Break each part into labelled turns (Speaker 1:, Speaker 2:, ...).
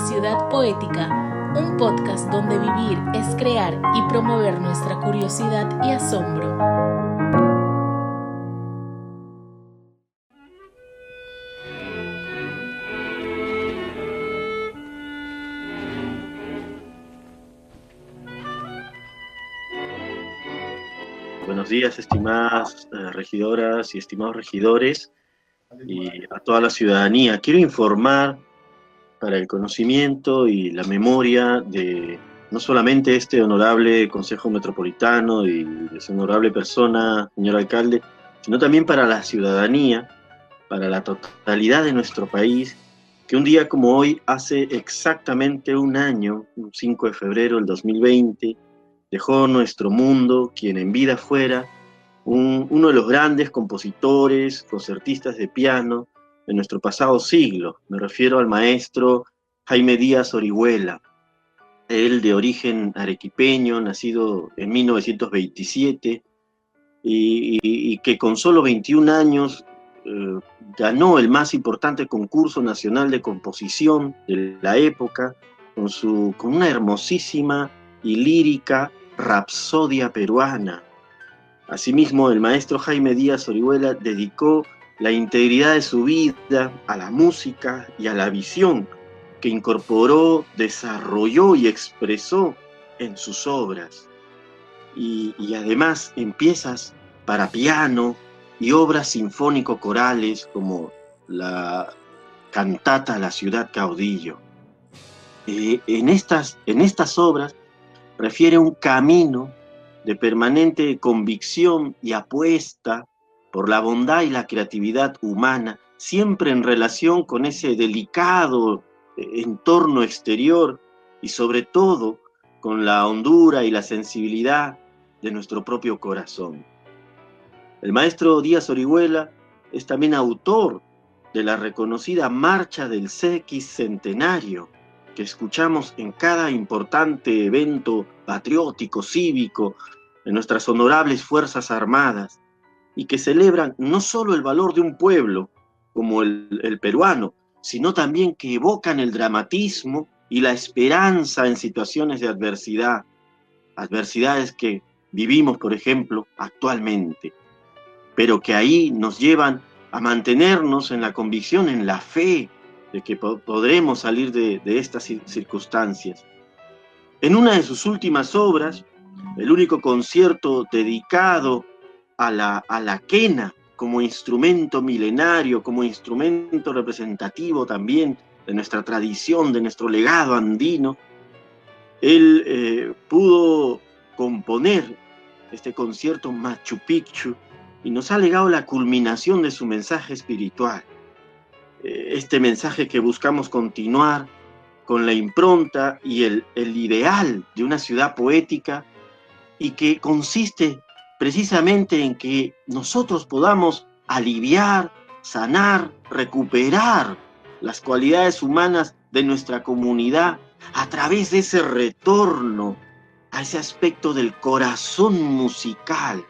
Speaker 1: Ciudad Poética, un podcast donde vivir es crear y promover nuestra curiosidad y asombro.
Speaker 2: Buenos días, estimadas eh, regidoras y estimados regidores y a toda la ciudadanía. Quiero informar para el conocimiento y la memoria de no solamente este honorable Consejo Metropolitano y de su honorable persona, señor alcalde, sino también para la ciudadanía, para la totalidad de nuestro país, que un día como hoy, hace exactamente un año, un 5 de febrero del 2020, dejó nuestro mundo quien en vida fuera uno de los grandes compositores, concertistas de piano de nuestro pasado siglo. Me refiero al maestro Jaime Díaz Orihuela, él de origen arequipeño, nacido en 1927, y, que con solo 21 años eh, ganó el más importante concurso nacional de composición de la época, con, su, con una hermosísima y lírica rapsodia peruana, Asimismo, el maestro Jaime Díaz Orihuela dedicó la integridad de su vida a la música y a la visión que incorporó, desarrolló y expresó en sus obras. Y, además en piezas para piano y obras sinfónico-corales como la cantata La ciudad caudillo. Eh, en, estas, en estas obras refiere un camino de permanente convicción y apuesta por la bondad y la creatividad humana, siempre en relación con ese delicado eh, entorno exterior y sobre todo con la hondura y la sensibilidad de nuestro propio corazón. El maestro Díaz Orihuela es también autor de la reconocida Marcha del CX Centenario, que escuchamos en cada importante evento patriótico, cívico, de nuestras honorables Fuerzas Armadas y que celebran no solo el valor de un pueblo como el, peruano, sino también que evocan el dramatismo y la esperanza en situaciones de adversidad, adversidades que vivimos, por ejemplo, actualmente, pero que ahí nos llevan a mantenernos en la convicción, en la fe de que podremos salir de, de estas circunstancias. En una de sus últimas obras, el único concierto dedicado a la, a la quena como instrumento milenario, como instrumento representativo también de nuestra tradición, de nuestro legado andino, él eh, pudo componer este concierto Machu Picchu y nos ha legado la culminación de su mensaje espiritual. Eh, este mensaje que buscamos continuar con la impronta y el, el ideal de una ciudad poética y que consiste precisamente en que nosotros podamos aliviar, sanar, recuperar las cualidades humanas de nuestra comunidad a través de ese retorno a ese aspecto del corazón musical.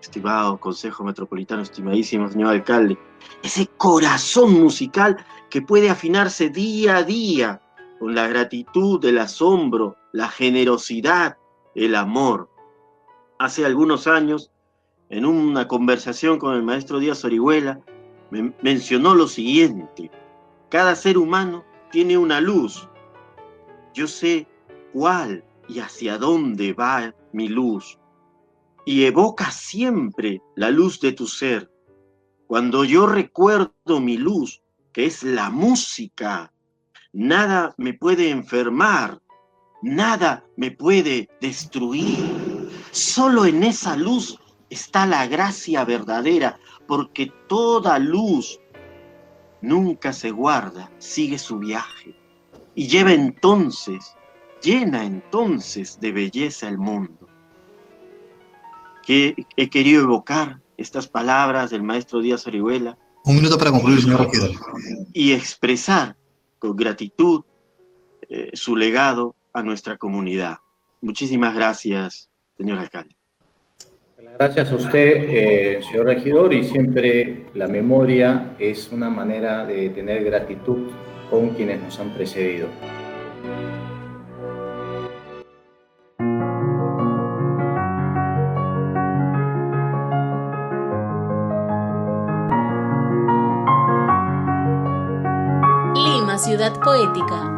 Speaker 2: Estimado Consejo Metropolitano, estimadísimo señor alcalde, ese corazón musical que puede afinarse día a día con la gratitud, el asombro, la generosidad, el amor. Hace algunos años, en una conversación con el maestro Díaz Orihuela, me mencionó lo siguiente, cada ser humano tiene una luz. Yo sé cuál y hacia dónde va mi luz. Y evoca siempre la luz de tu ser. Cuando yo recuerdo mi luz, que es la música, nada me puede enfermar, Nada me puede destruir. Solo en esa luz está la gracia verdadera, porque toda luz nunca se guarda, sigue su viaje y lleva entonces, llena entonces de belleza el mundo. Que he querido evocar estas palabras del maestro Díaz Orihuela.
Speaker 3: Un minuto para concluir, señor
Speaker 2: Y expresar con gratitud eh, su legado a nuestra comunidad. Muchísimas gracias, señor alcalde.
Speaker 4: Gracias a usted, eh, señor regidor, y siempre la memoria es una manera de tener gratitud con quienes nos han precedido.
Speaker 1: Lima, ciudad poética.